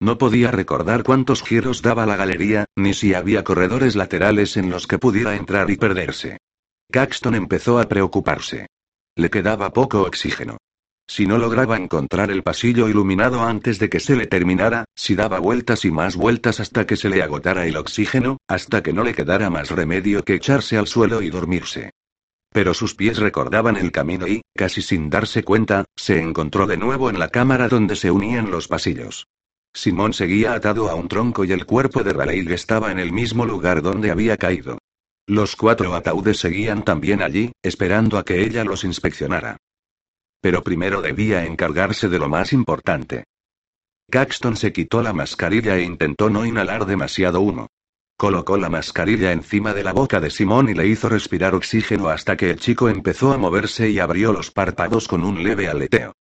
No podía recordar cuántos giros daba la galería, ni si había corredores laterales en los que pudiera entrar y perderse. Caxton empezó a preocuparse. Le quedaba poco oxígeno. Si no lograba encontrar el pasillo iluminado antes de que se le terminara, si daba vueltas y más vueltas hasta que se le agotara el oxígeno, hasta que no le quedara más remedio que echarse al suelo y dormirse. Pero sus pies recordaban el camino y, casi sin darse cuenta, se encontró de nuevo en la cámara donde se unían los pasillos. Simón seguía atado a un tronco y el cuerpo de Raleigh estaba en el mismo lugar donde había caído. Los cuatro ataúdes seguían también allí, esperando a que ella los inspeccionara. Pero primero debía encargarse de lo más importante. Caxton se quitó la mascarilla e intentó no inhalar demasiado humo. Colocó la mascarilla encima de la boca de Simón y le hizo respirar oxígeno hasta que el chico empezó a moverse y abrió los párpados con un leve aleteo.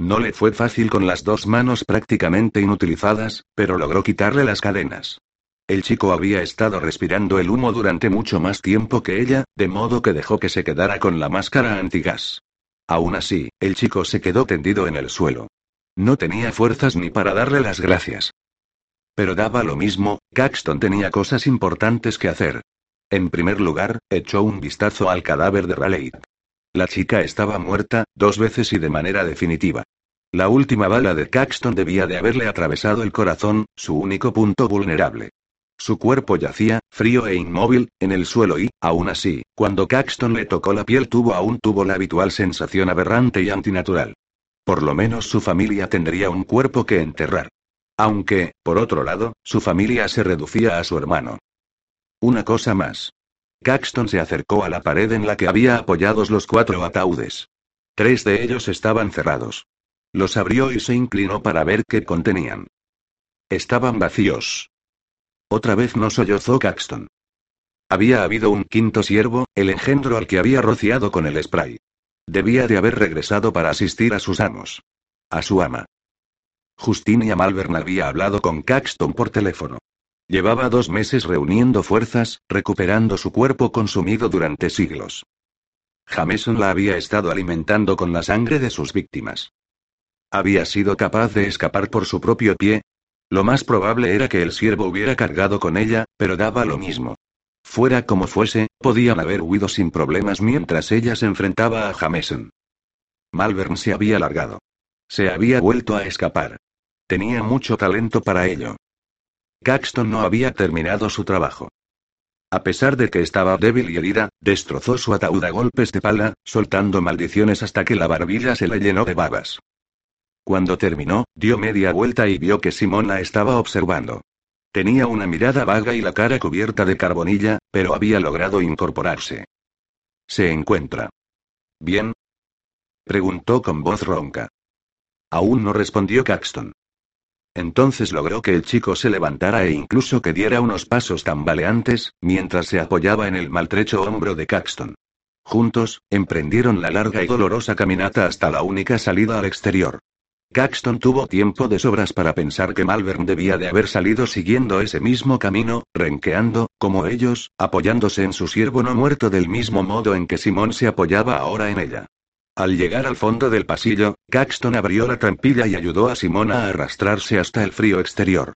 No le fue fácil con las dos manos prácticamente inutilizadas, pero logró quitarle las cadenas. El chico había estado respirando el humo durante mucho más tiempo que ella, de modo que dejó que se quedara con la máscara antigas. Aún así, el chico se quedó tendido en el suelo. No tenía fuerzas ni para darle las gracias. Pero daba lo mismo, Caxton tenía cosas importantes que hacer. En primer lugar, echó un vistazo al cadáver de Raleigh. La chica estaba muerta, dos veces y de manera definitiva. La última bala de Caxton debía de haberle atravesado el corazón, su único punto vulnerable. Su cuerpo yacía, frío e inmóvil, en el suelo y, aún así, cuando Caxton le tocó la piel tuvo aún tuvo la habitual sensación aberrante y antinatural. Por lo menos su familia tendría un cuerpo que enterrar. Aunque, por otro lado, su familia se reducía a su hermano. Una cosa más. Caxton se acercó a la pared en la que había apoyados los cuatro ataúdes. Tres de ellos estaban cerrados. Los abrió y se inclinó para ver qué contenían. Estaban vacíos. Otra vez no sollozó Caxton. Había habido un quinto siervo, el engendro al que había rociado con el spray. Debía de haber regresado para asistir a sus amos. A su ama. Justinia Malvern había hablado con Caxton por teléfono. Llevaba dos meses reuniendo fuerzas, recuperando su cuerpo consumido durante siglos. Jameson la había estado alimentando con la sangre de sus víctimas. Había sido capaz de escapar por su propio pie. Lo más probable era que el siervo hubiera cargado con ella, pero daba lo mismo. Fuera como fuese, podían haber huido sin problemas mientras ella se enfrentaba a Jameson. Malvern se había largado. Se había vuelto a escapar. Tenía mucho talento para ello. Caxton no había terminado su trabajo. A pesar de que estaba débil y herida, destrozó su ataúd a golpes de pala, soltando maldiciones hasta que la barbilla se le llenó de babas. Cuando terminó, dio media vuelta y vio que Simona estaba observando. Tenía una mirada vaga y la cara cubierta de carbonilla, pero había logrado incorporarse. ¿Se encuentra? ¿Bien? Preguntó con voz ronca. Aún no respondió Caxton. Entonces logró que el chico se levantara e incluso que diera unos pasos tambaleantes, mientras se apoyaba en el maltrecho hombro de Caxton. Juntos, emprendieron la larga y dolorosa caminata hasta la única salida al exterior. Caxton tuvo tiempo de sobras para pensar que Malvern debía de haber salido siguiendo ese mismo camino, renqueando, como ellos, apoyándose en su siervo no muerto del mismo modo en que Simón se apoyaba ahora en ella. Al llegar al fondo del pasillo, Caxton abrió la trampilla y ayudó a Simón a arrastrarse hasta el frío exterior.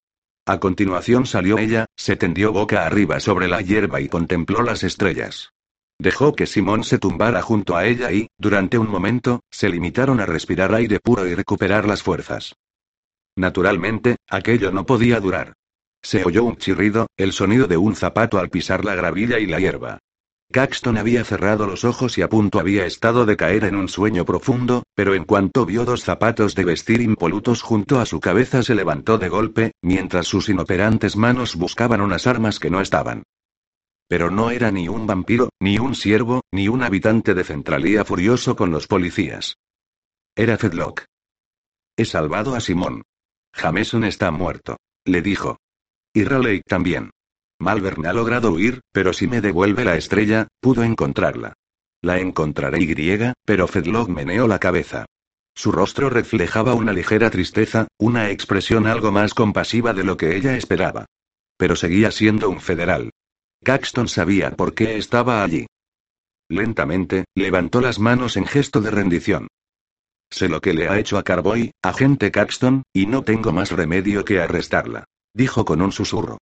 A continuación salió ella, se tendió boca arriba sobre la hierba y contempló las estrellas. Dejó que Simón se tumbara junto a ella y, durante un momento, se limitaron a respirar aire puro y recuperar las fuerzas. Naturalmente, aquello no podía durar. Se oyó un chirrido, el sonido de un zapato al pisar la gravilla y la hierba. Caxton había cerrado los ojos y a punto había estado de caer en un sueño profundo, pero en cuanto vio dos zapatos de vestir impolutos junto a su cabeza se levantó de golpe, mientras sus inoperantes manos buscaban unas armas que no estaban. Pero no era ni un vampiro, ni un siervo, ni un habitante de Centralía furioso con los policías. Era Fedlock. He salvado a Simón. Jameson está muerto. Le dijo. Y Raleigh también. Malvern ha logrado huir, pero si me devuelve la estrella, pudo encontrarla. La encontraré y, pero Fedlock meneó la cabeza. Su rostro reflejaba una ligera tristeza, una expresión algo más compasiva de lo que ella esperaba. Pero seguía siendo un federal. Caxton sabía por qué estaba allí. Lentamente, levantó las manos en gesto de rendición. Sé lo que le ha hecho a Carboy, agente Caxton, y no tengo más remedio que arrestarla. Dijo con un susurro.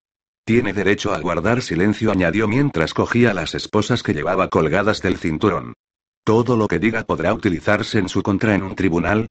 Tiene derecho a guardar silencio, añadió mientras cogía las esposas que llevaba colgadas del cinturón. Todo lo que diga podrá utilizarse en su contra en un tribunal.